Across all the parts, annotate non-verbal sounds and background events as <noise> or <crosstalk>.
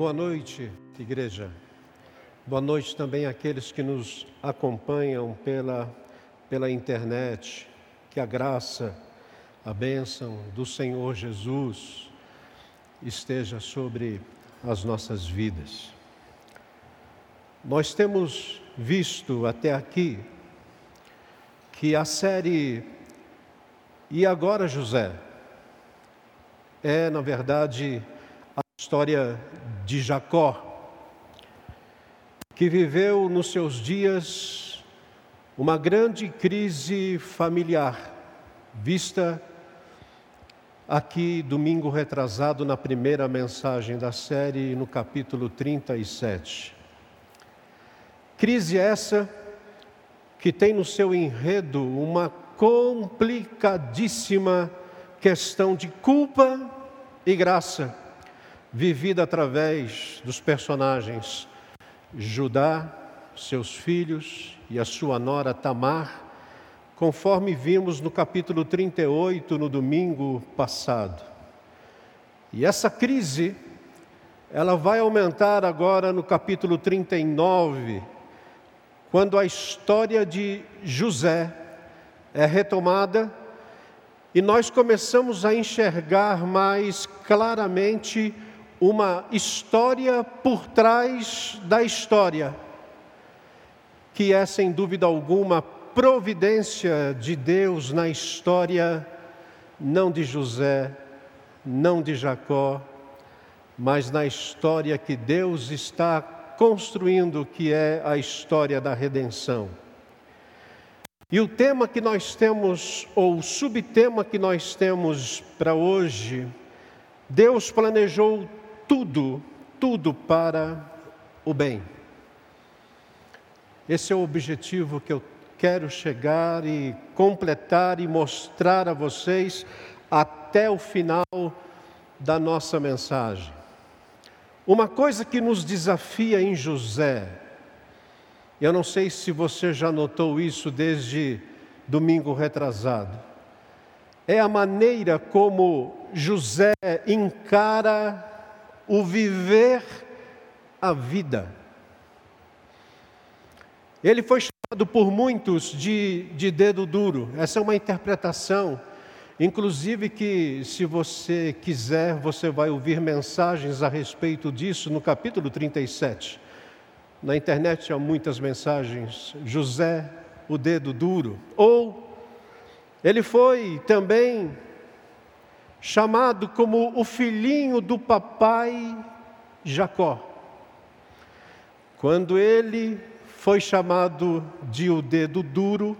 Boa noite, igreja. Boa noite também àqueles que nos acompanham pela, pela internet. Que a graça, a bênção do Senhor Jesus esteja sobre as nossas vidas. Nós temos visto até aqui que a série E Agora José é, na verdade, a história de Jacó, que viveu nos seus dias uma grande crise familiar, vista aqui domingo retrasado na primeira mensagem da série, no capítulo 37. Crise essa que tem no seu enredo uma complicadíssima questão de culpa e graça, vivida através dos personagens Judá, seus filhos e a sua nora Tamar, conforme vimos no capítulo 38 no domingo passado. E essa crise, ela vai aumentar agora no capítulo 39, quando a história de José é retomada e nós começamos a enxergar mais claramente uma história por trás da história, que é sem dúvida alguma providência de Deus na história, não de José, não de Jacó, mas na história que Deus está construindo, que é a história da redenção. E o tema que nós temos, ou o subtema que nós temos para hoje, Deus planejou tudo, tudo para o bem. Esse é o objetivo que eu quero chegar e completar e mostrar a vocês até o final da nossa mensagem. Uma coisa que nos desafia em José, eu não sei se você já notou isso desde domingo retrasado. É a maneira como José encara o viver a vida. Ele foi chamado por muitos de, de dedo duro. Essa é uma interpretação, inclusive que, se você quiser, você vai ouvir mensagens a respeito disso no capítulo 37. Na internet há muitas mensagens. José, o dedo duro. Ou ele foi também chamado como o filhinho do papai Jacó. Quando ele foi chamado de o dedo duro,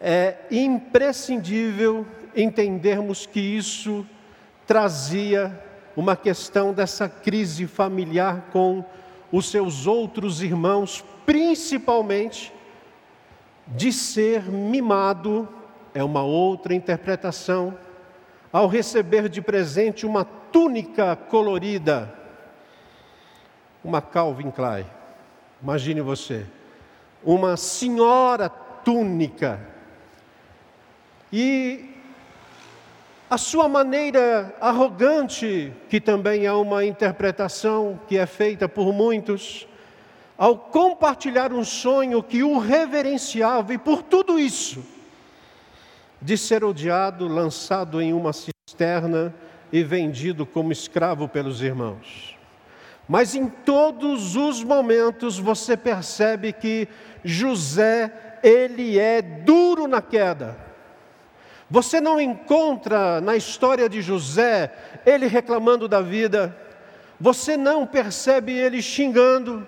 é imprescindível entendermos que isso trazia uma questão dessa crise familiar com os seus outros irmãos, principalmente de ser mimado, é uma outra interpretação, ao receber de presente uma túnica colorida, uma Calvin Klein. Imagine você, uma senhora túnica. E a sua maneira arrogante, que também é uma interpretação que é feita por muitos, ao compartilhar um sonho que o reverenciava, e por tudo isso, de ser odiado, lançado em uma cisterna e vendido como escravo pelos irmãos. Mas em todos os momentos você percebe que José, ele é duro na queda você não encontra na história de José ele reclamando da vida, você não percebe ele xingando,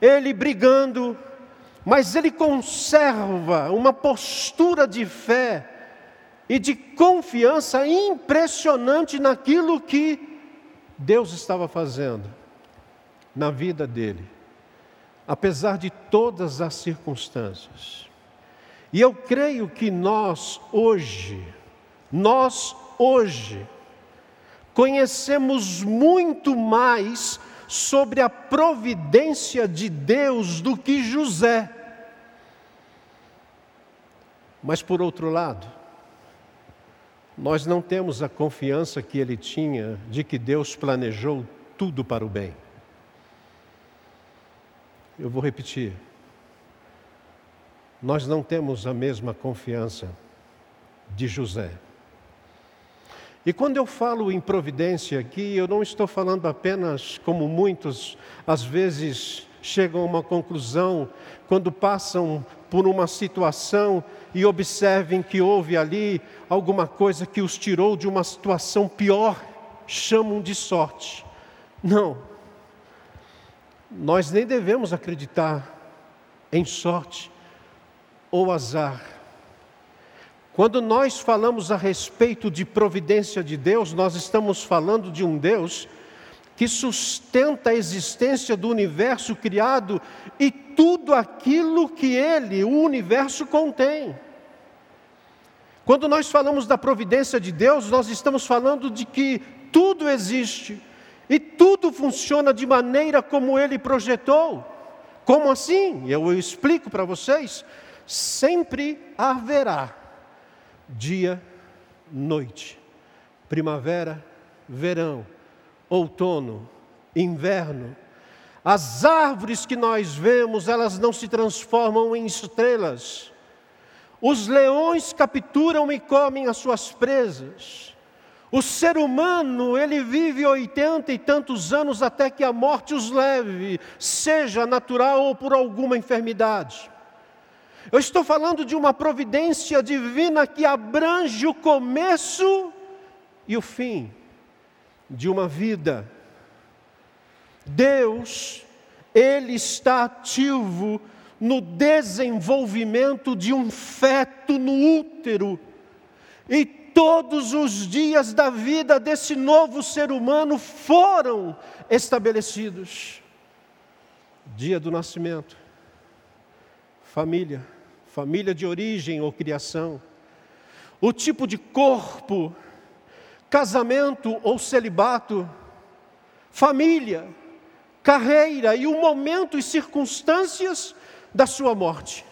ele brigando, mas ele conserva uma postura de fé e de confiança impressionante naquilo que Deus estava fazendo na vida dele, apesar de todas as circunstâncias. E eu creio que nós hoje, nós hoje, conhecemos muito mais sobre a providência de Deus do que José. Mas por outro lado, nós não temos a confiança que ele tinha de que Deus planejou tudo para o bem. Eu vou repetir. Nós não temos a mesma confiança de José. E quando eu falo em providência aqui, eu não estou falando apenas como muitos às vezes chegam a uma conclusão quando passam por uma situação e observem que houve ali alguma coisa que os tirou de uma situação pior, chamam de sorte. Não. Nós nem devemos acreditar em sorte ou azar. Quando nós falamos a respeito de providência de Deus, nós estamos falando de um Deus que sustenta a existência do universo criado e tudo aquilo que ele, o universo, contém. Quando nós falamos da providência de Deus, nós estamos falando de que tudo existe e tudo funciona de maneira como ele projetou. Como assim? Eu explico para vocês. Sempre haverá dia, noite, primavera, verão, outono, inverno. As árvores que nós vemos, elas não se transformam em estrelas. Os leões capturam e comem as suas presas. O ser humano, ele vive oitenta e tantos anos até que a morte os leve, seja natural ou por alguma enfermidade. Eu estou falando de uma providência divina que abrange o começo e o fim de uma vida. Deus, Ele está ativo no desenvolvimento de um feto no útero. E todos os dias da vida desse novo ser humano foram estabelecidos. Dia do nascimento, família, família de origem ou criação, o tipo de corpo casamento ou celibato, família, carreira e o momento e circunstâncias da sua morte.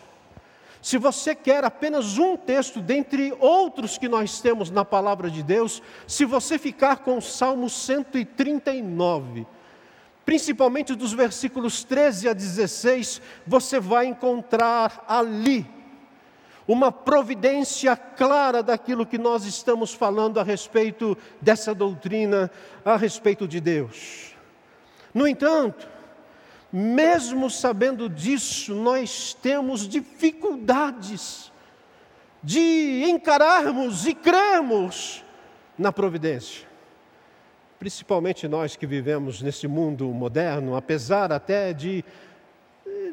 Se você quer apenas um texto dentre outros que nós temos na palavra de Deus, se você ficar com o Salmo 139, principalmente dos versículos 13 a 16, você vai encontrar ali uma providência clara daquilo que nós estamos falando a respeito dessa doutrina, a respeito de Deus. No entanto, mesmo sabendo disso, nós temos dificuldades de encararmos e crermos na providência. Principalmente nós que vivemos nesse mundo moderno, apesar até de,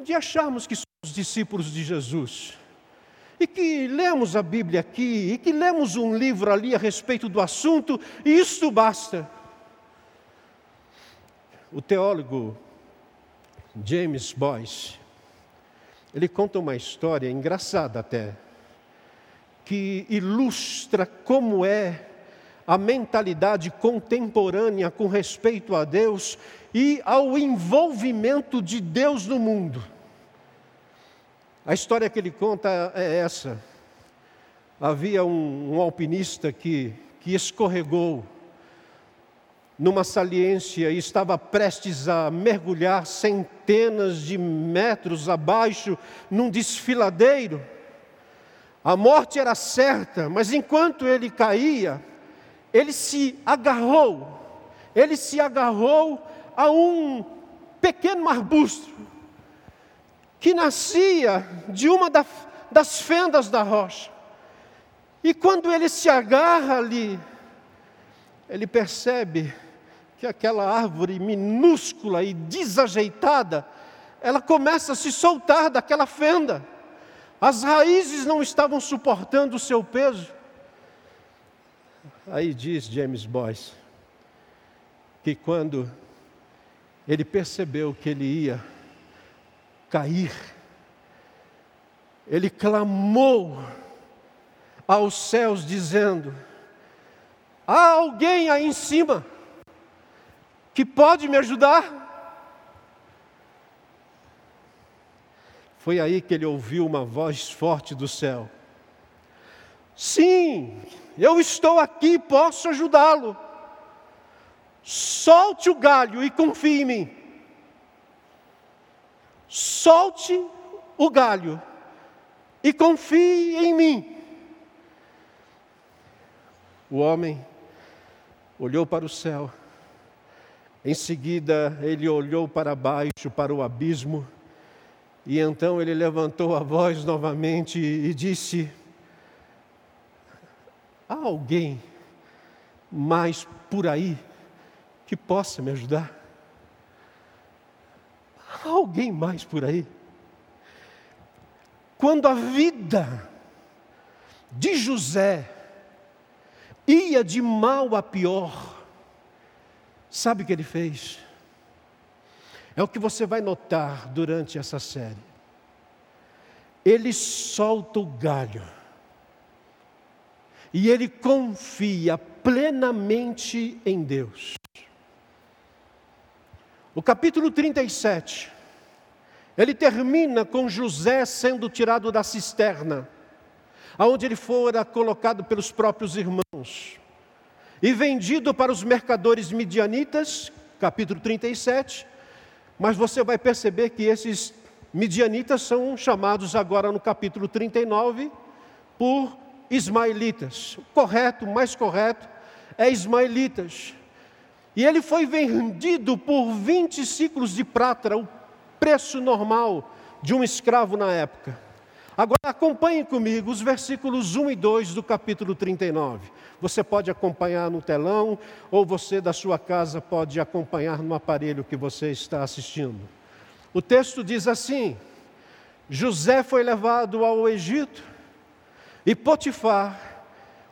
de acharmos que somos discípulos de Jesus e que lemos a Bíblia aqui, e que lemos um livro ali a respeito do assunto, e isto basta. O teólogo James Boyce, ele conta uma história engraçada até, que ilustra como é a mentalidade contemporânea com respeito a Deus e ao envolvimento de Deus no mundo. A história que ele conta é essa. Havia um, um alpinista que, que escorregou numa saliência e estava prestes a mergulhar centenas de metros abaixo num desfiladeiro. A morte era certa, mas enquanto ele caía, ele se agarrou, ele se agarrou a um pequeno arbusto que nascia de uma das fendas da rocha. E quando ele se agarra ali, ele percebe que aquela árvore minúscula e desajeitada, ela começa a se soltar daquela fenda. As raízes não estavam suportando o seu peso. Aí diz James Boyce que quando ele percebeu que ele ia cair. Ele clamou aos céus, dizendo: Há alguém aí em cima que pode me ajudar? Foi aí que ele ouviu uma voz forte do céu: Sim, eu estou aqui, posso ajudá-lo. Solte o galho e confie em mim. Solte o galho e confie em mim. O homem olhou para o céu, em seguida ele olhou para baixo, para o abismo, e então ele levantou a voz novamente e disse: Há alguém mais por aí que possa me ajudar? Alguém mais por aí? Quando a vida de José ia de mal a pior, sabe o que ele fez? É o que você vai notar durante essa série. Ele solta o galho e ele confia plenamente em Deus. O capítulo 37, ele termina com José sendo tirado da cisterna, aonde ele fora colocado pelos próprios irmãos, e vendido para os mercadores midianitas, capítulo 37. Mas você vai perceber que esses midianitas são chamados agora no capítulo 39 por ismaelitas. O correto, mais correto, é ismaelitas. E ele foi vendido por 20 ciclos de prata, o preço normal de um escravo na época. Agora acompanhe comigo os versículos 1 e 2 do capítulo 39. Você pode acompanhar no telão, ou você da sua casa pode acompanhar no aparelho que você está assistindo. O texto diz assim: José foi levado ao Egito, e Potifar,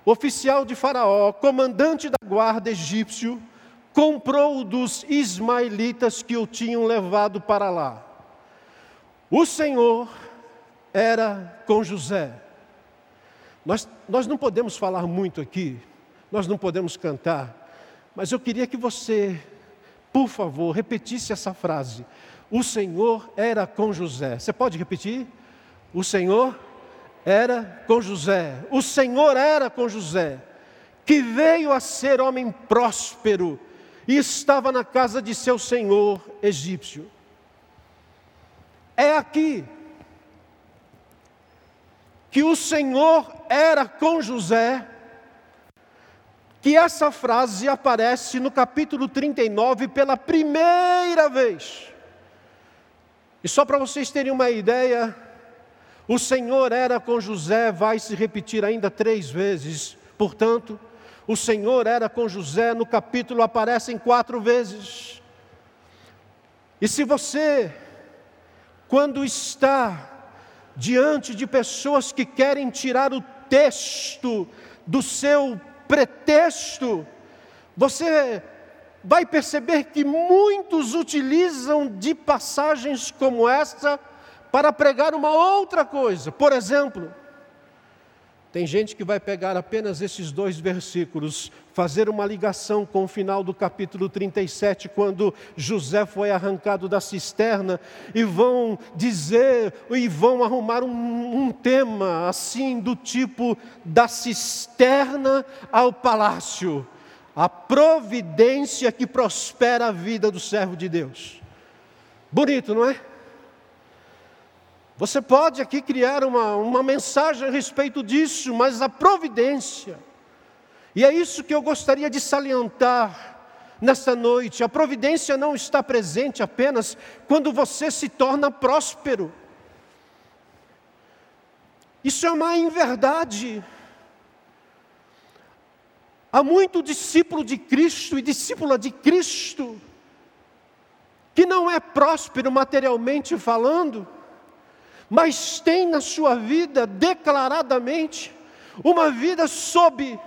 oficial de Faraó, comandante da guarda egípcio, comprou dos ismaelitas que o tinham levado para lá. O Senhor era com José. Nós, nós não podemos falar muito aqui, nós não podemos cantar, mas eu queria que você, por favor, repetisse essa frase. O Senhor era com José. Você pode repetir? O Senhor era com José. O Senhor era com José, que veio a ser homem próspero e estava na casa de seu senhor egípcio. É aqui que o Senhor era com José, que essa frase aparece no capítulo 39 pela primeira vez. E só para vocês terem uma ideia, o Senhor era com José, vai se repetir ainda três vezes, portanto, o Senhor era com José, no capítulo aparecem quatro vezes. E se você, quando está diante de pessoas que querem tirar o texto do seu pretexto, você vai perceber que muitos utilizam de passagens como esta para pregar uma outra coisa. Por exemplo, tem gente que vai pegar apenas esses dois versículos, fazer uma ligação com o final do capítulo 37, quando José foi arrancado da cisterna, e vão dizer, e vão arrumar um, um tema assim, do tipo da cisterna ao palácio, a providência que prospera a vida do servo de Deus. Bonito, não é? Você pode aqui criar uma, uma mensagem a respeito disso, mas a providência, e é isso que eu gostaria de salientar nesta noite: a providência não está presente apenas quando você se torna próspero. Isso é uma inverdade. Há muito discípulo de Cristo e discípula de Cristo que não é próspero materialmente falando, mas tem na sua vida declaradamente uma vida sob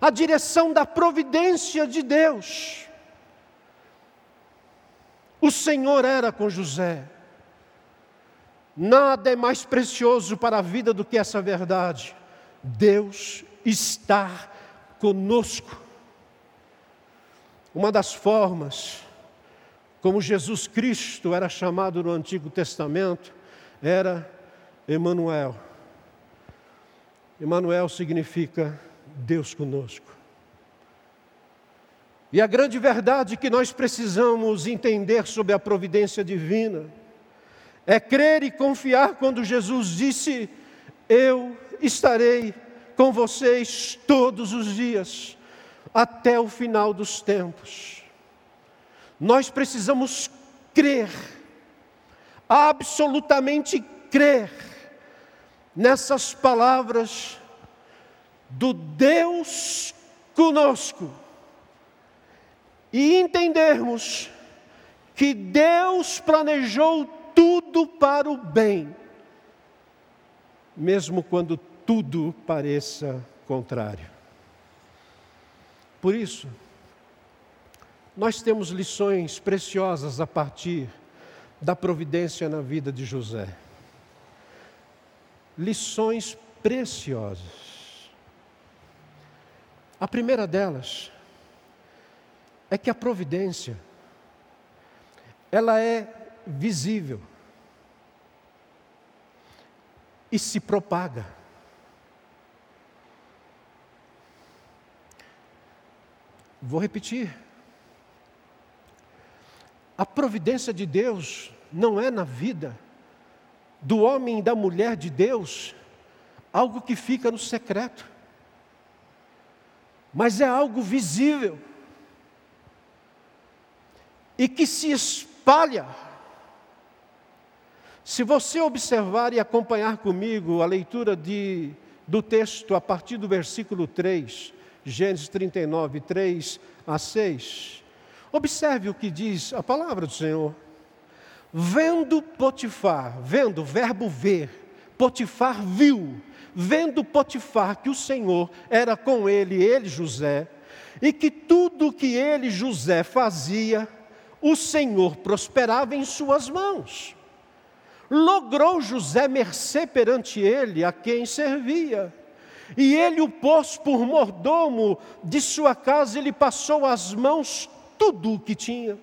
a direção da providência de Deus. O Senhor era com José. Nada é mais precioso para a vida do que essa verdade. Deus está conosco. Uma das formas como Jesus Cristo era chamado no Antigo Testamento era Emanuel. Emanuel significa Deus conosco. E a grande verdade que nós precisamos entender sobre a providência divina é crer e confiar quando Jesus disse: Eu estarei com vocês todos os dias, até o final dos tempos. Nós precisamos crer, absolutamente crer, nessas palavras do Deus conosco e entendermos que Deus planejou tudo para o bem, mesmo quando tudo pareça contrário. Por isso, nós temos lições preciosas a partir da providência na vida de José. Lições preciosas. A primeira delas é que a providência ela é visível e se propaga. Vou repetir. A providência de Deus não é na vida do homem e da mulher de Deus algo que fica no secreto, mas é algo visível e que se espalha. Se você observar e acompanhar comigo a leitura de, do texto a partir do versículo 3, Gênesis 39, 3 a 6, observe o que diz a palavra do Senhor. Vendo Potifar, vendo, verbo ver, Potifar viu, vendo Potifar que o Senhor era com ele, ele José, e que tudo que ele José fazia, o Senhor prosperava em suas mãos. Logrou José mercê perante ele, a quem servia. E ele o pôs por mordomo de sua casa, ele passou às mãos tudo o que tinha.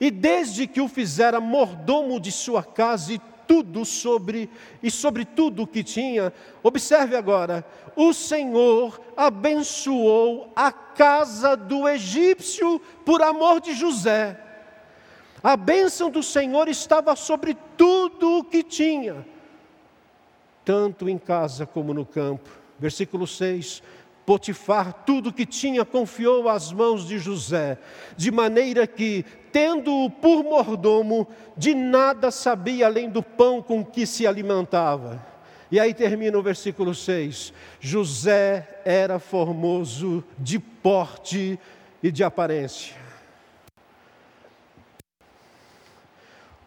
E desde que o fizera mordomo de sua casa e tudo sobre e sobre tudo o que tinha, observe agora, o Senhor abençoou a casa do egípcio por amor de José. A bênção do Senhor estava sobre tudo o que tinha, tanto em casa como no campo. Versículo 6: Potifar tudo que tinha confiou às mãos de José, de maneira que, tendo-o por mordomo, de nada sabia além do pão com que se alimentava. E aí termina o versículo 6: José era formoso de porte e de aparência.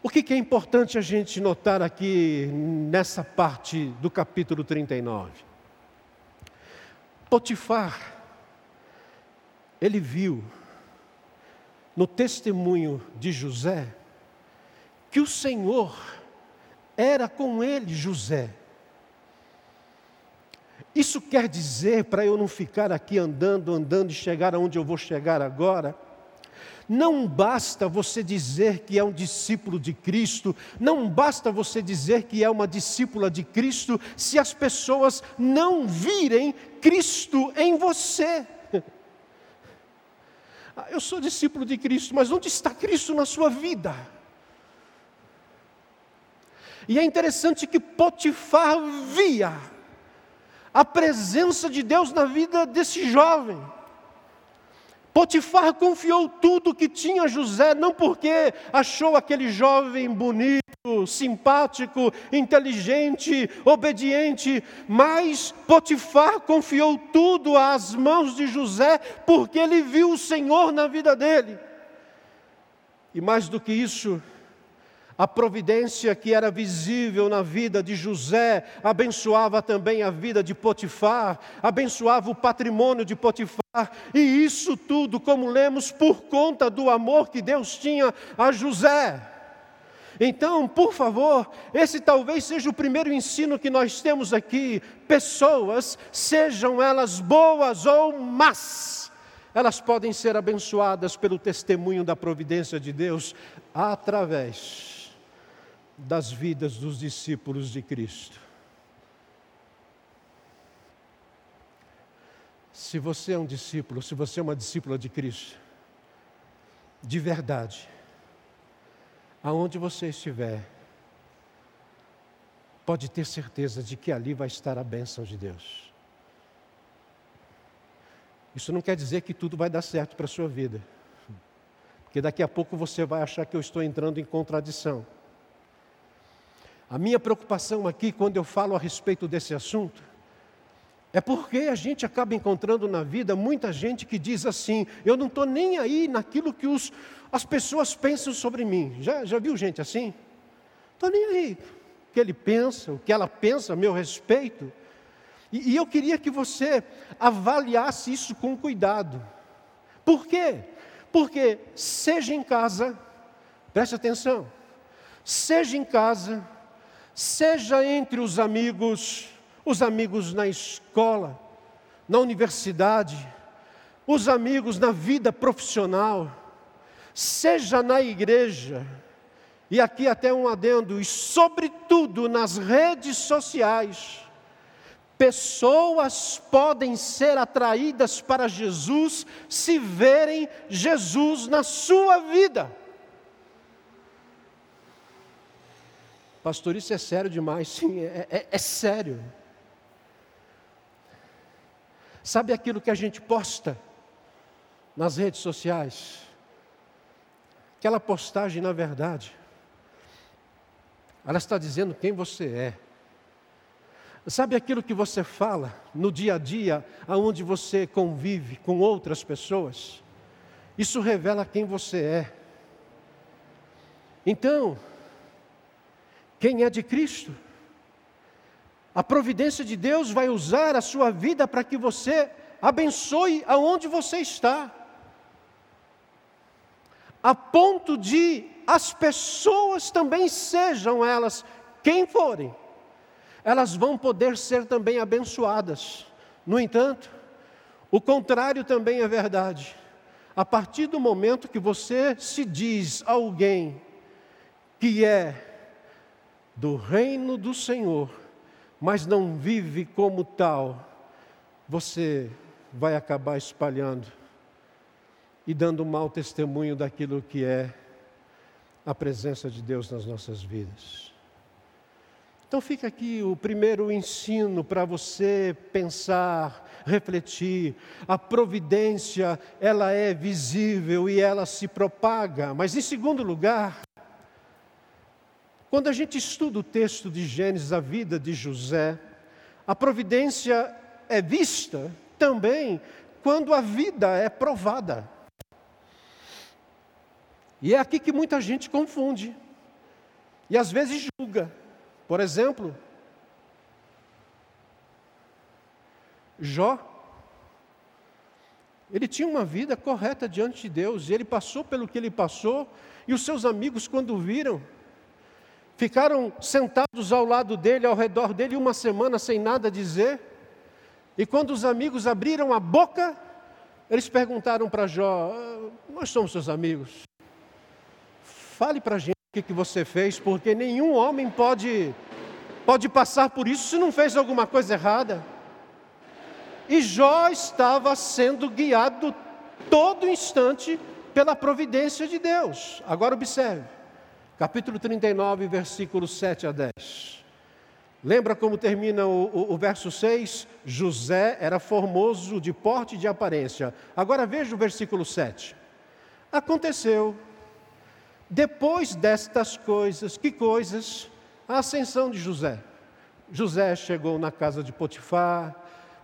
O que é importante a gente notar aqui nessa parte do capítulo 39? Potifar, ele viu no testemunho de José que o Senhor era com ele, José. Isso quer dizer, para eu não ficar aqui andando, andando e chegar aonde eu vou chegar agora, não basta você dizer que é um discípulo de Cristo, não basta você dizer que é uma discípula de Cristo, se as pessoas não virem Cristo em você. <laughs> Ah, eu sou discípulo de Cristo, mas onde está Cristo na sua vida? E é interessante que Potifar via a presença de Deus na vida desse jovem. Potifar confiou tudo que tinha a José, não porque achou aquele jovem bonito, simpático, inteligente, obediente, mas Potifar confiou tudo às mãos de José, porque ele viu o Senhor na vida dele. E mais do que isso, a providência que era visível na vida de José abençoava também a vida de Potifar, abençoava o patrimônio de Potifar, e isso tudo, como lemos, por conta do amor que Deus tinha a José. Então, por favor, esse talvez seja o primeiro ensino que nós temos aqui. Pessoas, sejam elas boas ou más, elas podem ser abençoadas pelo testemunho da providência de Deus através das vidas dos discípulos de Cristo. Se você é um discípulo, se você é uma discípula de Cristo, de verdade, aonde você estiver, pode ter certeza de que ali vai estar a bênção de Deus. Isso não quer dizer que tudo vai dar certo para a sua vida, porque daqui a pouco você vai achar que eu estou entrando em contradição. A minha preocupação aqui, quando eu falo a respeito desse assunto, é porque a gente acaba encontrando na vida muita gente que diz assim: eu não estou nem aí naquilo que os, as pessoas pensam sobre mim. Já, já viu gente assim? Estou nem aí. O que ele pensa, o que ela pensa a meu respeito. E, e eu queria que você avaliasse isso com cuidado. Por quê? Porque, seja em casa, preste atenção, seja em casa, seja entre os amigos, os amigos na escola, na universidade, os amigos na vida profissional, seja na igreja, e aqui até um adendo, e sobretudo nas redes sociais, pessoas podem ser atraídas para Jesus se verem Jesus na sua vida. Pastor, isso é sério demais. Sim, é, é, é sério. Sabe aquilo que a gente posta nas redes sociais? Aquela postagem, na verdade, ela está dizendo quem você é. Sabe aquilo que você fala no dia a dia, aonde você convive com outras pessoas? Isso revela quem você é. Então, quem é de Cristo. A providência de Deus vai usar a sua vida para que você abençoe aonde você está. A ponto de as pessoas também sejam elas quem forem, elas vão poder ser também abençoadas. No entanto, o contrário também é verdade. A partir do momento que você se diz alguém que é do reino do Senhor, mas não vive como tal, você vai acabar espalhando e dando mau testemunho daquilo que é a presença de Deus nas nossas vidas. Então fica aqui o primeiro ensino para você pensar, refletir. A providência, ela é visível e ela se propaga. Mas em segundo lugar, quando a gente estuda o texto de Gênesis, a vida de José, a providência é vista também quando a vida é provada. E é aqui que muita gente confunde. E às vezes julga. Por exemplo, Jó. Ele tinha uma vida correta diante de Deus, e ele passou pelo que ele passou, e os seus amigos, quando viram, Ficaram sentados ao lado dele, ao redor dele, uma semana sem nada dizer. E quando os amigos abriram a boca, eles perguntaram para Jó: ah, Nós somos seus amigos. Fale para a gente o que você fez, porque nenhum homem pode, pode passar por isso se não fez alguma coisa errada. E Jó estava sendo guiado todo instante pela providência de Deus. Agora observe capítulo 39, versículos 7 a 10. Lembra como termina o, o, o, verso 6? José era formoso de porte e de aparência. Agora veja o versículo 7. Aconteceu, depois destas coisas, que coisas? A ascensão de José. José chegou na casa de Potifar,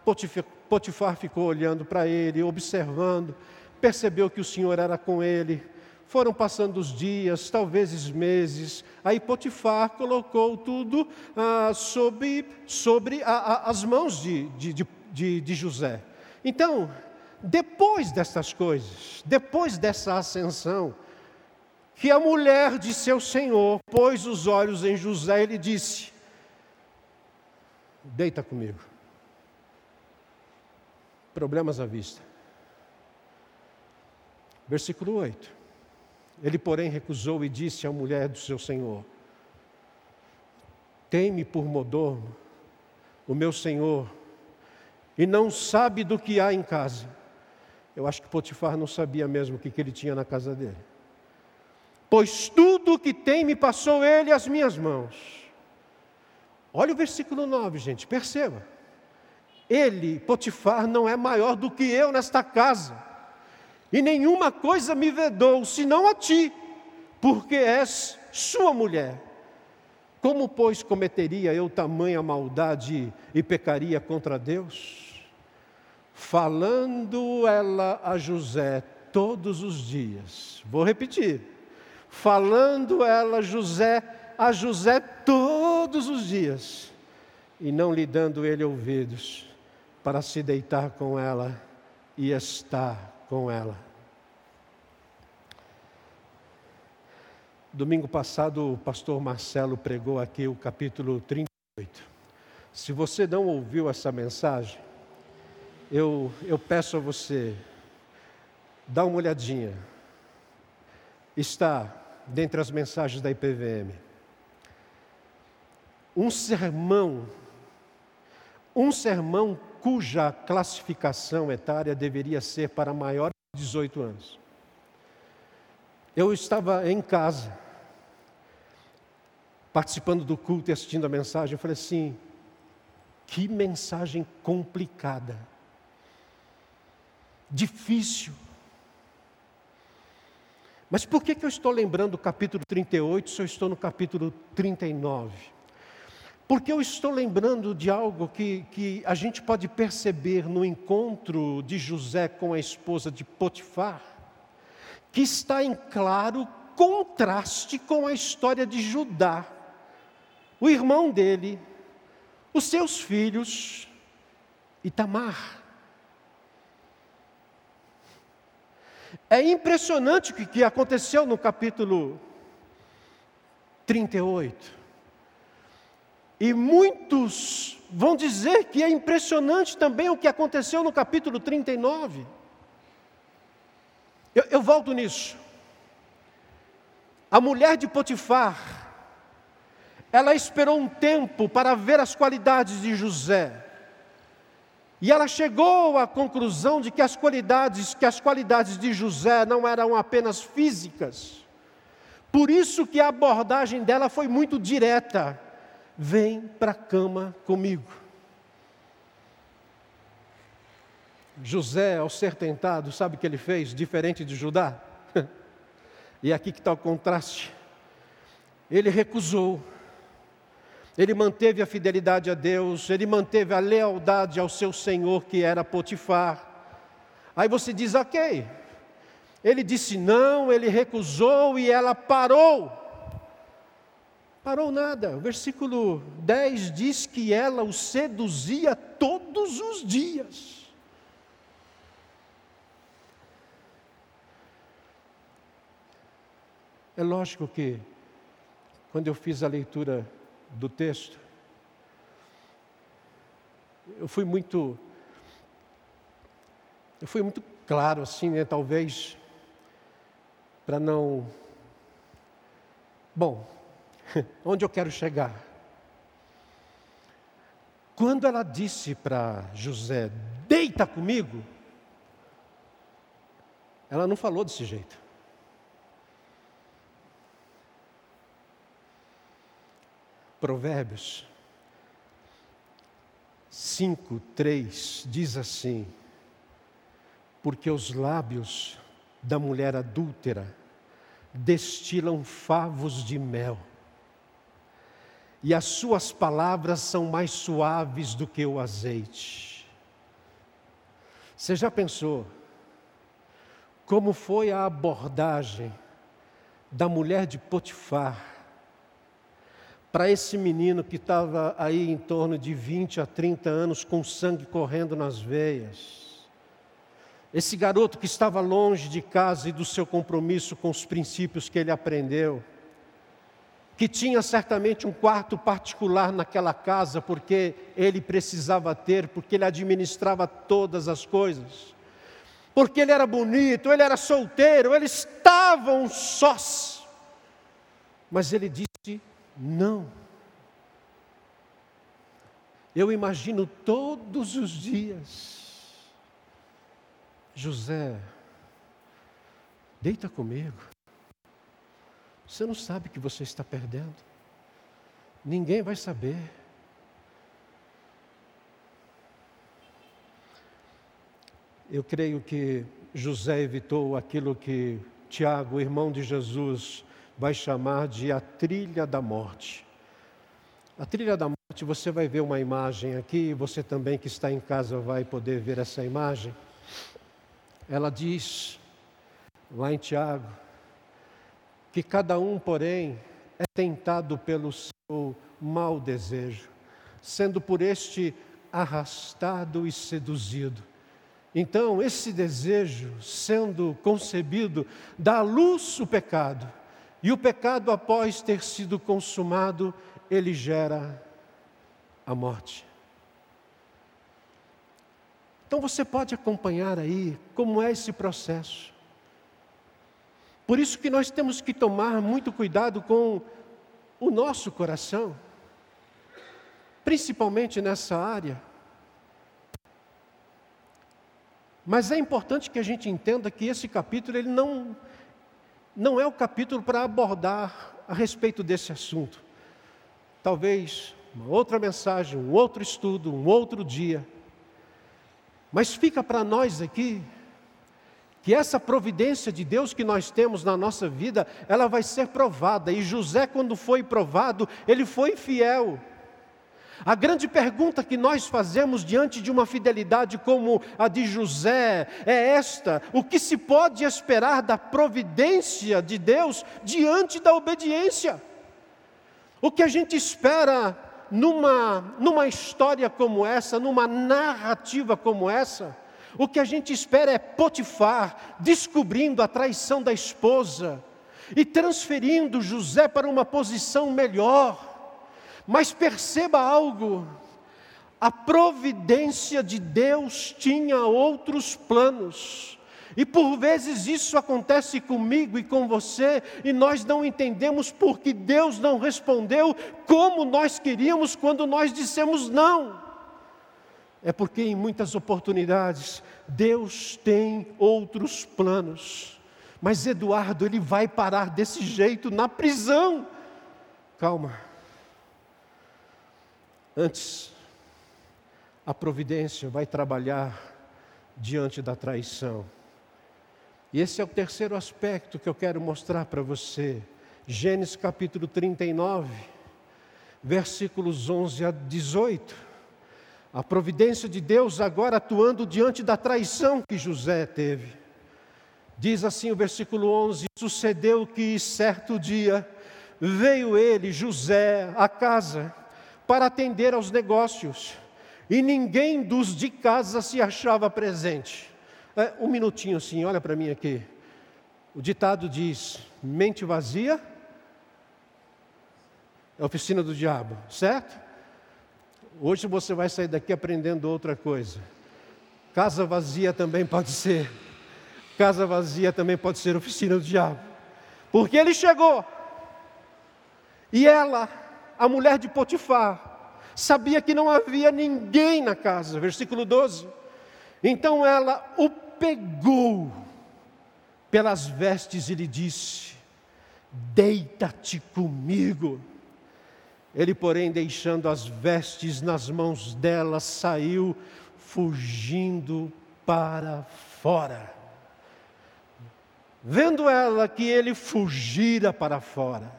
Potifar, Potifar ficou olhando para ele, observando, percebeu que o Senhor era com ele, foram passando os dias, talvez meses, aí Potifar colocou tudo ah, sobre, sobre a, a, as mãos de, de, de, de José. Então, depois dessas coisas, depois dessa ascensão, que a mulher de seu senhor pôs os olhos em José e lhe disse: Deita comigo. Problemas à vista. Versículo 8. Ele, porém, recusou e disse à mulher do seu senhor: Tem-me por modormo o meu senhor, e não sabe do que há em casa. Eu acho que Potifar não sabia mesmo o que, que ele tinha na casa dele. Pois tudo o que tem me passou ele às minhas mãos. Olha o versículo 9, gente, perceba. Ele, Potifar, não é maior do que eu nesta casa, e nenhuma coisa me vedou, senão a ti, porque és sua mulher. Como, pois, cometeria eu tamanha maldade e pecaria contra Deus? Falando ela a José todos os dias, vou repetir, falando ela José a José todos os dias, e não lhe dando ele ouvidos, para se deitar com ela e estar com ela. Domingo passado, o pastor Marcelo pregou aqui o capítulo 38. Se você não ouviu essa mensagem, eu, eu peço a você, dá uma olhadinha. Está dentre as mensagens da IPVM. Um sermão, um sermão cuja classificação etária deveria ser para maior de 18 anos. Eu estava em casa, participando do culto e assistindo a mensagem, eu falei assim: que mensagem complicada, difícil. Mas por que, que eu estou lembrando o capítulo 38 se eu estou no capítulo 39? Porque eu estou lembrando de algo que, que a gente pode perceber no encontro de José com a esposa de Potifar, que está em claro contraste com a história de Judá o irmão dele, os seus filhos e Tamar. É impressionante o que aconteceu no capítulo 38. E muitos vão dizer que é impressionante também o que aconteceu no capítulo 39. Eu, eu volto nisso. A mulher de Potifar, ela esperou um tempo para ver as qualidades de José. E ela chegou à conclusão de que as qualidades, que as qualidades de José não eram apenas físicas. Por isso que a abordagem dela foi muito direta. Vem para a cama comigo. José, ao ser tentado, sabe o que ele fez? Diferente de Judá. <laughs> e aqui que está o contraste. Ele recusou ele manteve a fidelidade a Deus, ele manteve a lealdade ao seu senhor, que era Potifar. Aí você diz, ok. Ele disse não, ele recusou e ela parou. Parou nada. O versículo 10 diz que ela o seduzia todos os dias. É lógico que, quando eu fiz a leitura do texto, eu fui muito, eu fui muito claro assim, né? Talvez para não, bom, <laughs> onde eu quero chegar? Quando ela disse para José, deita comigo, ela não falou desse jeito. Provérbios 5, 3 diz assim: Porque os lábios da mulher adúltera destilam favos de mel, e as suas palavras são mais suaves do que o azeite. Você já pensou como foi a abordagem da mulher de Potifar? para esse menino que estava aí em torno de 20 a 30 anos com sangue correndo nas veias. Esse garoto que estava longe de casa e do seu compromisso com os princípios que ele aprendeu, que tinha certamente um quarto particular naquela casa, porque ele precisava ter, porque ele administrava todas as coisas, porque ele era bonito, ele era solteiro, eles estavam sós. Mas ele disse não. Eu imagino todos os dias José, deita comigo. Você não sabe que você está perdendo. Ninguém vai saber. Eu creio que José evitou aquilo que Tiago, irmão de Jesus, vai chamar de a trilha da morte. A trilha da morte, você vai ver uma imagem aqui, você também que está em casa vai poder ver essa imagem. Ela diz, lá em Tiago, que cada um, porém, é tentado pelo seu mau desejo, sendo por este arrastado e seduzido. Então, esse desejo, sendo concebido, dá à luz o pecado. E o pecado, após ter sido consumado, ele gera a morte. Então você pode acompanhar aí como é esse processo. Por isso que nós temos que tomar muito cuidado com o nosso coração, principalmente nessa área. Mas é importante que a gente entenda que esse capítulo ele não não é o capítulo para abordar a respeito desse assunto. Talvez uma outra mensagem, um outro estudo, um outro dia. Mas fica para nós aqui que essa providência de Deus que nós temos na nossa vida, ela vai ser provada. E José, quando foi provado, ele foi fiel. A grande pergunta que nós fazemos diante de uma fidelidade como a de José é esta: o que se pode esperar da providência de Deus diante da obediência? O que a gente espera numa, numa história como essa, numa narrativa como essa? O que a gente espera é Potifar descobrindo a traição da esposa e transferindo José para uma posição melhor. Mas perceba algo: a providência de Deus tinha outros planos. E por vezes isso acontece comigo e com você, e nós não entendemos porque Deus não respondeu como nós queríamos quando nós dissemos não é porque em muitas oportunidades Deus tem outros planos. Mas Eduardo, ele vai parar desse jeito na prisão. Calma. Antes, a providência vai trabalhar diante da traição. E esse é o terceiro aspecto que eu quero mostrar para você. Gênesis capítulo 39, versículos 11 a 18. A providência de Deus agora atuando diante da traição que José teve. Diz assim o versículo 11: Sucedeu que certo dia veio ele, José, à casa para atender aos negócios, e ninguém dos de casa se achava presente. É, um minutinho assim, olha para mim aqui. O ditado diz: mente vazia é oficina do diabo, certo? Hoje você vai sair daqui aprendendo outra coisa. Casa vazia também pode ser. Casa vazia também pode ser oficina do diabo. Porque ele chegou. E ela, a mulher de Potifar, sabia que não havia ninguém na casa. Versículo 12. Então ela o pegou pelas vestes e lhe disse: Deita-te comigo. Ele, porém, deixando as vestes nas mãos dela, saiu fugindo para fora. Vendo ela que ele fugira para fora,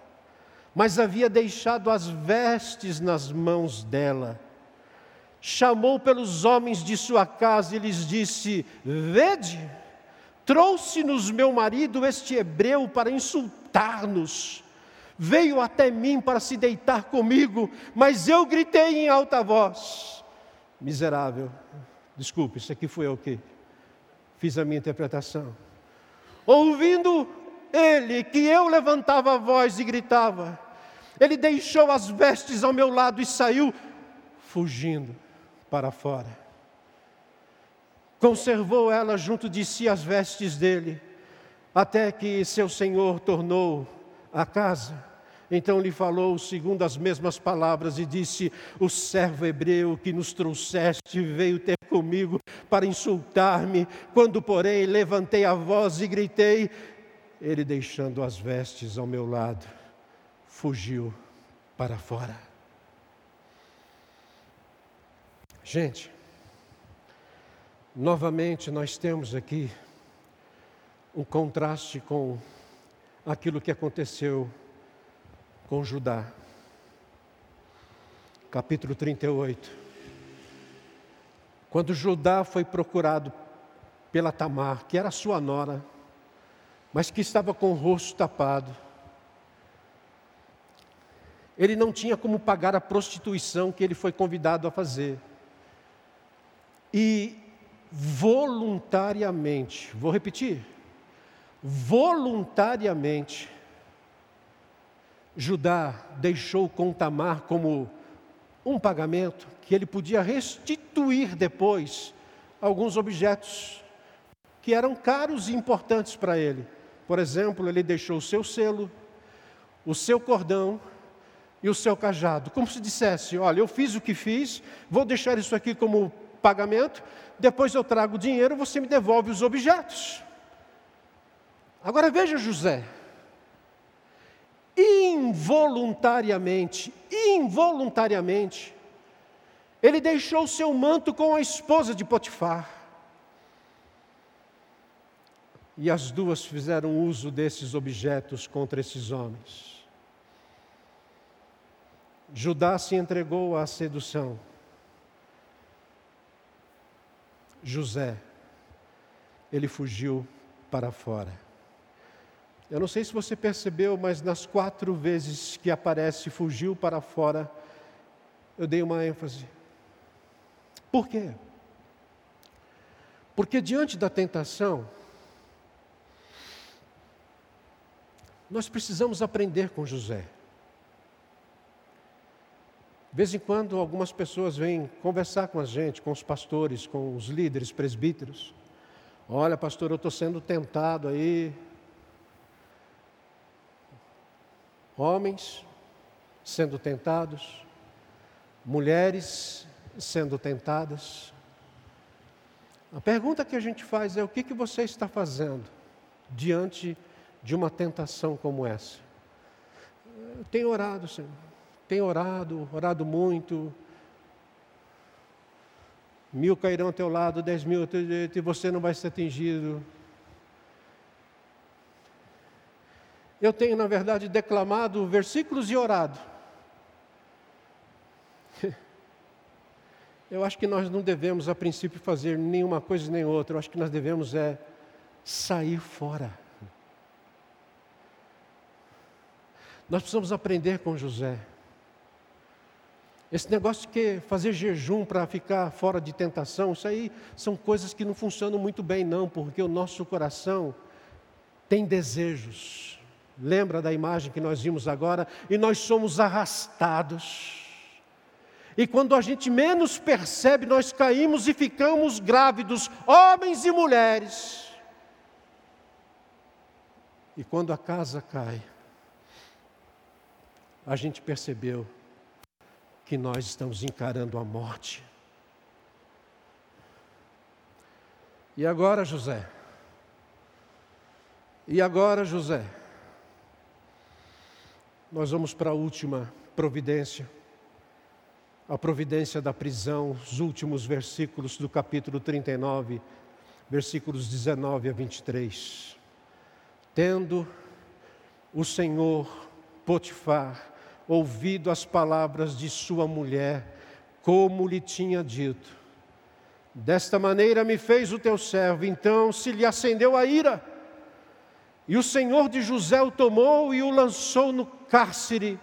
mas havia deixado as vestes nas mãos dela, chamou pelos homens de sua casa e lhes disse: Vede, trouxe-nos meu marido este hebreu para insultar-nos veio até mim para se deitar comigo, mas eu gritei em alta voz: Miserável, desculpe, isso aqui foi eu que fiz a minha interpretação. Ouvindo ele que eu levantava a voz e gritava, ele deixou as vestes ao meu lado e saiu fugindo para fora. Conservou ela junto de si as vestes dele, até que seu senhor tornou a casa. Então lhe falou segundo as mesmas palavras e disse: O servo hebreu que nos trouxeste veio ter comigo para insultar-me. Quando, porém, levantei a voz e gritei, ele, deixando as vestes ao meu lado, fugiu para fora. Gente, novamente nós temos aqui um contraste com aquilo que aconteceu com Judá. Capítulo 38. Quando Judá foi procurado pela Tamar, que era sua nora, mas que estava com o rosto tapado, ele não tinha como pagar a prostituição que ele foi convidado a fazer. E voluntariamente, vou repetir, voluntariamente, Judá deixou com Tamar como um pagamento que ele podia restituir depois alguns objetos que eram caros e importantes para ele. Por exemplo, ele deixou o seu selo, o seu cordão e o seu cajado, como se dissesse: Olha, eu fiz o que fiz, vou deixar isso aqui como pagamento, depois eu trago o dinheiro, você me devolve os objetos. Agora veja José, involuntariamente, involuntariamente, ele deixou seu manto com a esposa de Potifar. E as duas fizeram uso desses objetos contra esses homens. Judá se entregou à sedução. José, ele fugiu para fora. Eu não sei se você percebeu, mas nas quatro vezes que aparece fugiu para fora, eu dei uma ênfase. Por quê? Porque diante da tentação, nós precisamos aprender com José. De vez em quando, algumas pessoas vêm conversar com a gente, com os pastores, com os líderes, presbíteros. Olha, pastor, eu estou sendo tentado aí Homens sendo tentados, mulheres sendo tentadas. A pergunta que a gente faz é: o que, que você está fazendo diante de uma tentação como essa? Eu tenho orado, Senhor. Tenho orado, orado muito. Mil cairão ao teu lado, dez mil, e você não vai ser atingido. Eu tenho, na verdade, declamado versículos e orado. <laughs> Eu acho que nós não devemos, a princípio, fazer nenhuma coisa nem outra. Eu acho que nós devemos é sair fora. Nós precisamos aprender com José. Esse negócio de fazer jejum para ficar fora de tentação, isso aí são coisas que não funcionam muito bem, não, porque o nosso coração tem desejos. Lembra da imagem que nós vimos agora? E nós somos arrastados. E quando a gente menos percebe, nós caímos e ficamos grávidos, homens e mulheres. E quando a casa cai, a gente percebeu que nós estamos encarando a morte. E agora, José? E agora, José? Nós vamos para a última providência, a providência da prisão, os últimos versículos do capítulo 39, versículos 19 a 23. Tendo o Senhor Potifar ouvido as palavras de sua mulher, como lhe tinha dito, desta maneira me fez o teu servo, então se lhe acendeu a ira e o senhor de José o tomou e o lançou no cárcere,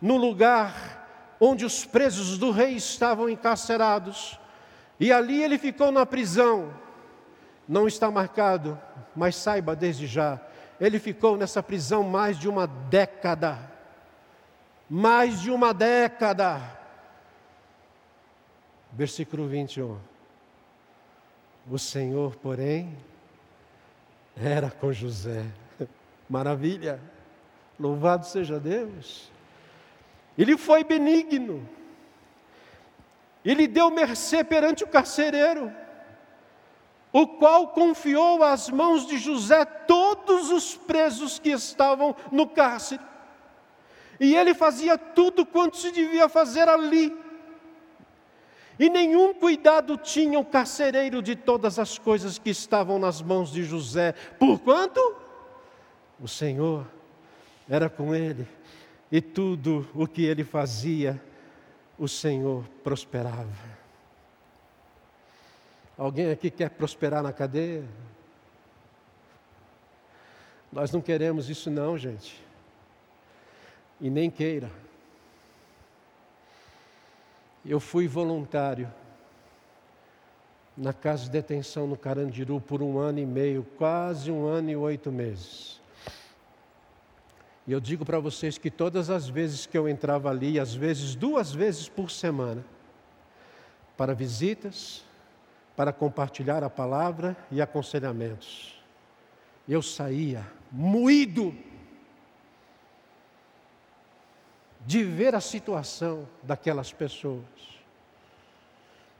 no lugar onde os presos do rei estavam encarcerados. E ali ele ficou na prisão. Não está marcado, mas saiba desde já, ele ficou nessa prisão mais de uma década. Mais de uma década. Versículo 21. O Senhor, porém, era com José Maravilha. Louvado seja Deus. Ele foi benigno. Ele deu mercê perante o carcereiro, o qual confiou às mãos de José todos os presos que estavam no cárcere. E ele fazia tudo quanto se devia fazer ali. E nenhum cuidado tinha o carcereiro de todas as coisas que estavam nas mãos de José, porquanto o Senhor era com ele, e tudo o que ele fazia o Senhor prosperava. Alguém aqui quer prosperar na cadeia? Nós não queremos isso, não, gente. E nem queira. Eu fui voluntário na casa de detenção no Carandiru por um ano e meio, quase um ano e oito meses. E eu digo para vocês que todas as vezes que eu entrava ali, às vezes duas vezes por semana, para visitas, para compartilhar a palavra e aconselhamentos, eu saía moído de ver a situação daquelas pessoas.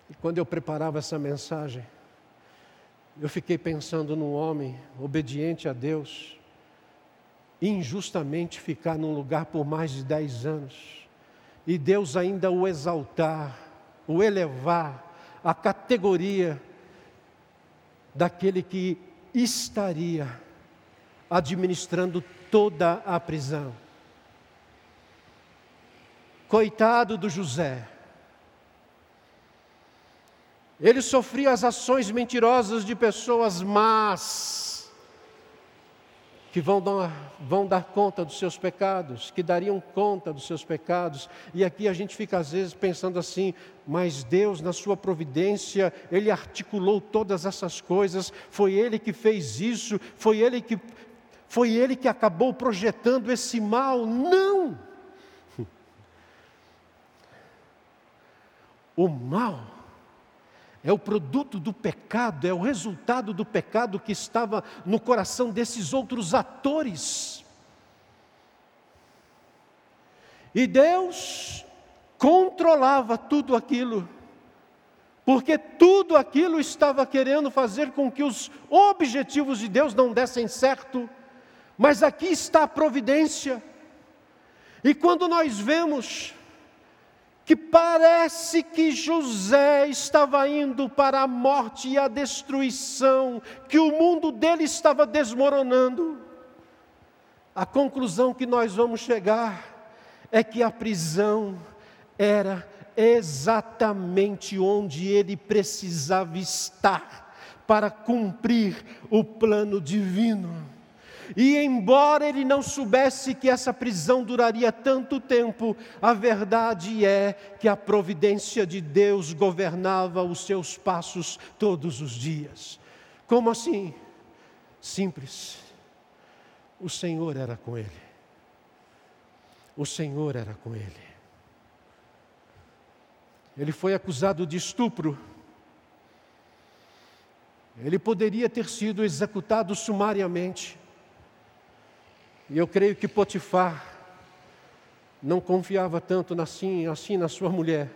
E quando eu preparava essa mensagem, eu fiquei pensando num homem obediente a Deus, injustamente ficar num lugar por mais de dez anos e Deus ainda o exaltar, o elevar à categoria daquele que estaria administrando toda a prisão. Coitado do José. Ele sofria as ações mentirosas de pessoas más que vão dar, vão dar conta dos seus pecados, que dariam conta dos seus pecados. E aqui a gente fica às vezes pensando assim, mas Deus, na sua providência, Ele articulou todas essas coisas, foi Ele que fez isso, foi Ele que, foi Ele que acabou projetando esse mal. Não! <laughs> O mal é o produto do pecado, é o resultado do pecado que estava no coração desses outros atores. E Deus controlava tudo aquilo, porque tudo aquilo estava querendo fazer com que os objetivos de Deus não dessem certo, mas aqui está a providência. E quando nós vemos que parece que José estava indo para a morte e a destruição, que o mundo dele estava desmoronando. A conclusão que nós vamos chegar é que a prisão era exatamente onde ele precisava estar para cumprir o plano divino. E embora ele não soubesse que essa prisão duraria tanto tempo, a verdade é que a providência de Deus governava os seus passos todos os dias. Como assim? Simples. O Senhor era com ele. O Senhor era com ele. Ele foi acusado de estupro. Ele poderia ter sido executado sumariamente. E eu creio que Potifar não confiava tanto assim, assim na sua mulher.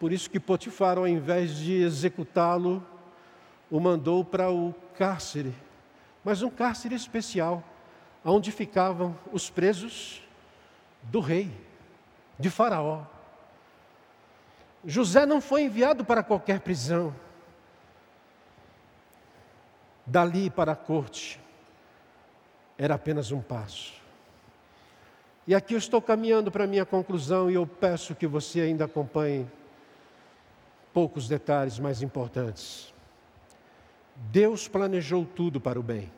Por isso que Potifar, ao invés de executá-lo, o mandou para o cárcere, mas um cárcere especial, onde ficavam os presos do rei, de Faraó. José não foi enviado para qualquer prisão, dali para a corte era apenas um passo. E aqui eu estou caminhando para a minha conclusão e eu peço que você ainda acompanhe poucos detalhes mais importantes. Deus planejou tudo para o bem.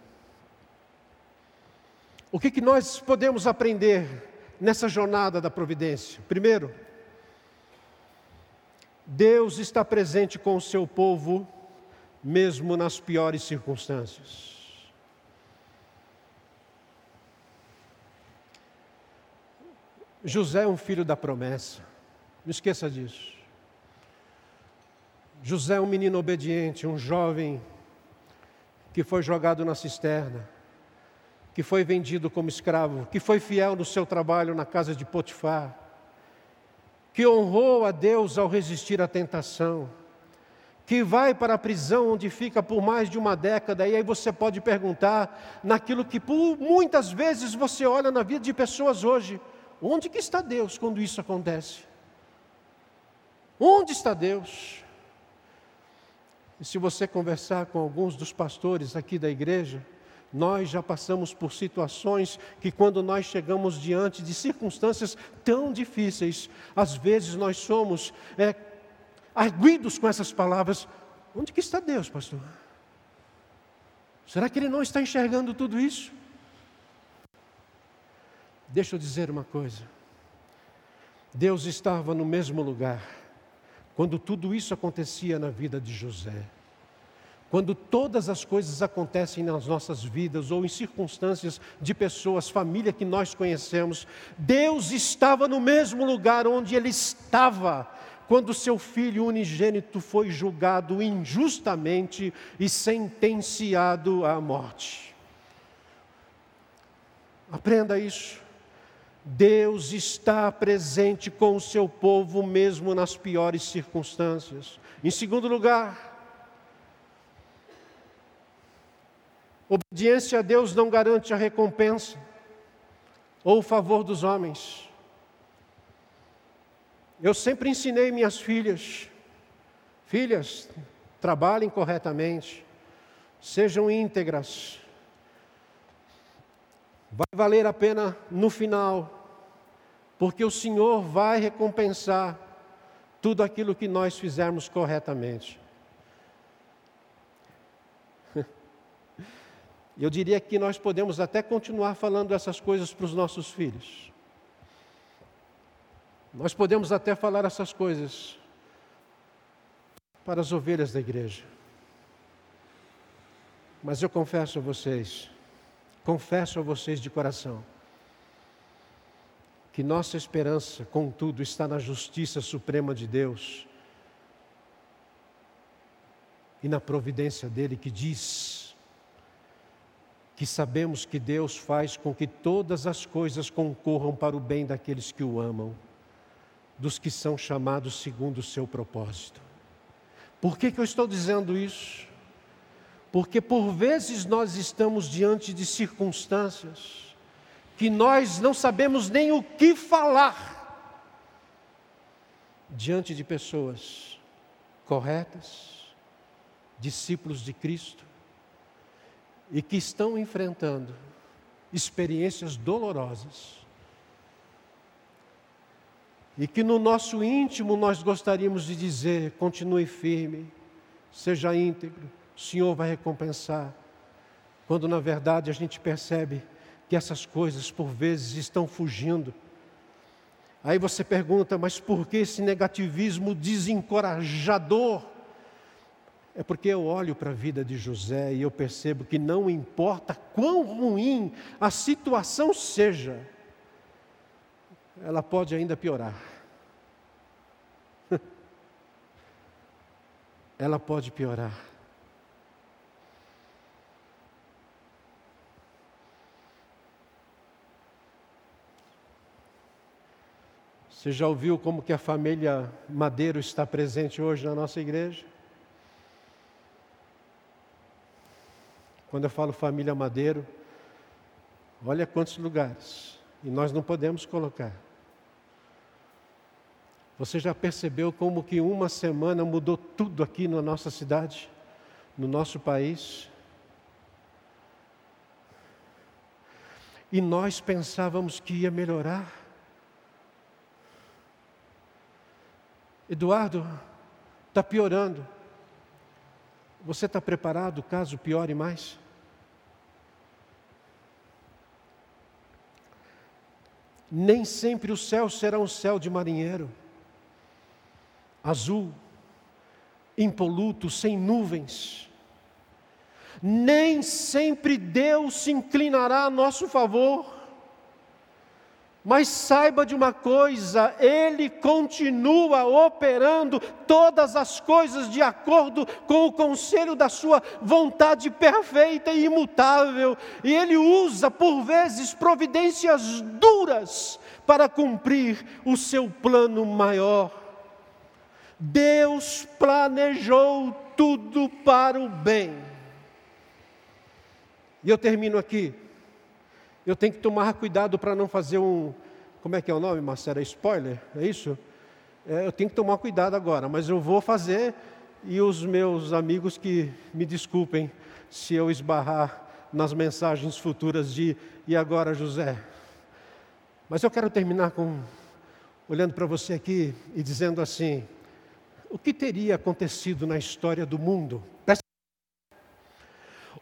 O que, que nós podemos aprender nessa jornada da providência? Primeiro, Deus está presente com o seu povo, mesmo nas piores circunstâncias. José é um filho da promessa, não esqueça disso. José é um menino obediente, um jovem que foi jogado na cisterna, que foi vendido como escravo, que foi fiel no seu trabalho na casa de Potifar, que honrou a Deus ao resistir à tentação, que vai para a prisão onde fica por mais de uma década, e aí você pode perguntar naquilo que muitas vezes você olha na vida de pessoas hoje, onde que está Deus quando isso acontece? Onde está Deus? E se você conversar com alguns dos pastores aqui da igreja, nós já passamos por situações que, quando nós chegamos diante de circunstâncias tão difíceis, às vezes nós somos é, arguidos com essas palavras: onde que está Deus, pastor? Será que Ele não está enxergando tudo isso? Deixa eu dizer uma coisa. Deus estava no mesmo lugar quando tudo isso acontecia na vida de José. Quando todas as coisas acontecem nas nossas vidas ou em circunstâncias de pessoas, família que nós conhecemos, Deus estava no mesmo lugar onde Ele estava quando seu filho unigênito foi julgado injustamente e sentenciado à morte. Aprenda isso. Deus está presente com o seu povo mesmo nas piores circunstâncias. Em segundo lugar, Obediência a Deus não garante a recompensa ou o favor dos homens. Eu sempre ensinei minhas filhas, filhas, trabalhem corretamente, sejam íntegras. Vai valer a pena no final, porque o Senhor vai recompensar tudo aquilo que nós fizermos corretamente. <laughs> Eu diria que nós podemos até continuar falando essas coisas para os nossos filhos. Nós podemos até falar essas coisas para as ovelhas da igreja. Mas eu confesso a vocês, confesso a vocês de coração, que nossa esperança, contudo, está na justiça suprema de Deus e na providência dele que diz que sabemos que Deus faz com que todas as coisas concorram para o bem daqueles que o amam, dos que são chamados segundo o seu propósito. Por que, que eu estou dizendo isso? Porque por vezes nós estamos diante de circunstâncias que nós não sabemos nem o que falar diante de pessoas corretas, discípulos de Cristo, e que estão enfrentando experiências dolorosas. E que no nosso íntimo nós gostaríamos de dizer: continue firme, seja íntegro, o Senhor vai recompensar. Quando na verdade a gente percebe que essas coisas por vezes estão fugindo. Aí você pergunta, mas por que esse negativismo desencorajador? É porque eu olho para a vida de José e eu percebo que não importa quão ruim a situação seja, ela pode ainda piorar. <laughs> ela pode piorar. Você já ouviu como que a família Madeiro está presente hoje na nossa igreja? Quando eu falo família Madeiro, olha quantos lugares. E nós não podemos colocar. Você já percebeu como que uma semana mudou tudo aqui na nossa cidade, no nosso país? E nós pensávamos que ia melhorar. Eduardo, está piorando. Você está preparado caso piore mais? Nem sempre o céu será um céu de marinheiro, azul, impoluto, sem nuvens. Nem sempre Deus se inclinará a nosso favor. Mas saiba de uma coisa, Ele continua operando todas as coisas de acordo com o conselho da Sua vontade perfeita e imutável, e Ele usa, por vezes, providências duras para cumprir o seu plano maior. Deus planejou tudo para o bem. E eu termino aqui. Eu tenho que tomar cuidado para não fazer um. Como é que é o nome, Marcelo? É spoiler? É isso? É, eu tenho que tomar cuidado agora, mas eu vou fazer e os meus amigos que me desculpem se eu esbarrar nas mensagens futuras de e agora, José? Mas eu quero terminar com olhando para você aqui e dizendo assim: o que teria acontecido na história do mundo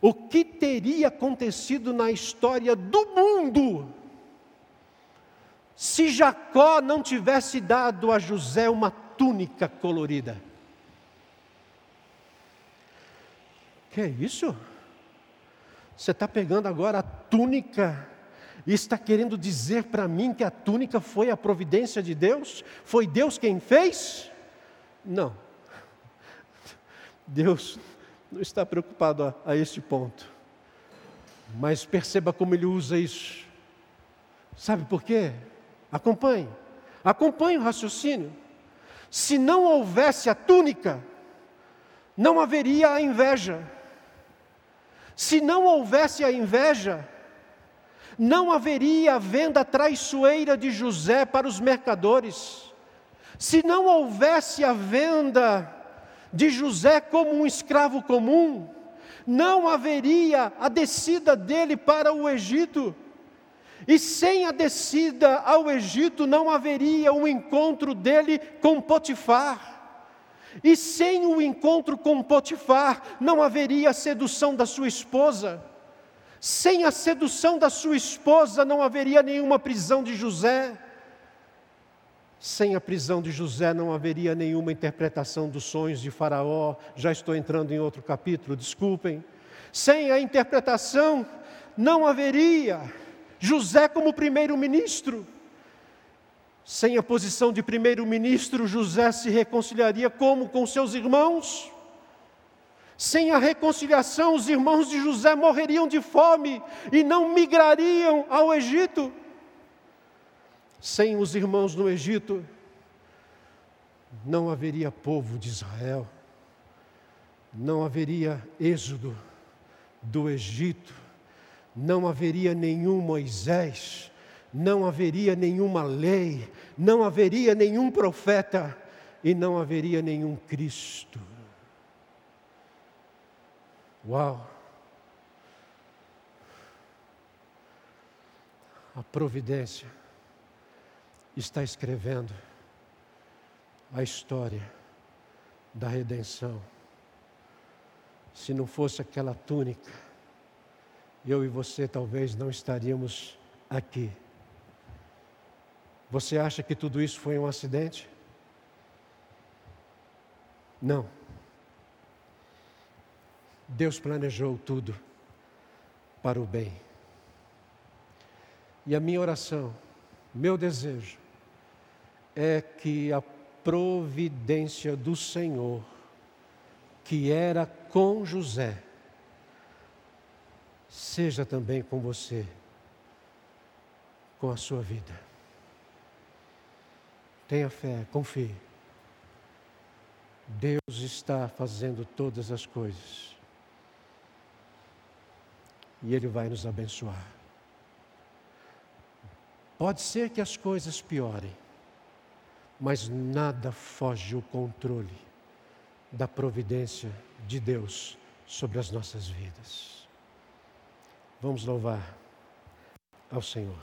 o que teria acontecido na história do mundo se Jacó não tivesse dado a José uma túnica colorida. Que é isso? Você está pegando agora a túnica e está querendo dizer para mim que a túnica foi a providência de Deus? Foi Deus quem fez? Não. Deus não está preocupado a, a este ponto. Mas perceba como ele usa isso. Sabe por quê? Acompanhe. Acompanhe o raciocínio. Se não houvesse a túnica, não haveria a inveja. Se não houvesse a inveja, não haveria a venda traiçoeira de José para os mercadores. Se não houvesse a venda de José como um escravo comum, não haveria a descida dele para o Egito. E sem a descida ao Egito não haveria o um encontro dele com Potifar. E sem o encontro com Potifar não haveria a sedução da sua esposa. Sem a sedução da sua esposa não haveria nenhuma prisão de José. Sem a prisão de José não haveria nenhuma interpretação dos sonhos de Faraó. Já estou entrando em outro capítulo, desculpem. Sem a interpretação não haveria José como primeiro-ministro. Sem a posição de primeiro-ministro, José se reconciliaria como com seus irmãos? Sem a reconciliação, os irmãos de José morreriam de fome e não migrariam ao Egito sem os irmãos no Egito, não haveria povo de Israel, não haveria êxodo do Egito, não haveria nenhum Moisés, não haveria nenhuma lei, não haveria nenhum profeta e não haveria nenhum Cristo. Uau! A providência está escrevendo a história da redenção. Se não fosse aquela túnica, eu e você talvez não estaríamos aqui. Você acha que tudo isso foi um acidente? Não. Deus planejou tudo para o bem. E a minha oração, meu desejo, é que a providência do Senhor, que era com José, seja também com você, com a sua vida. Tenha fé, confie. Deus está fazendo todas as coisas. E Ele vai nos abençoar. Pode ser que as coisas piorem mas nada foge o controle da providência de Deus sobre as nossas vidas. Vamos louvar ao Senhor.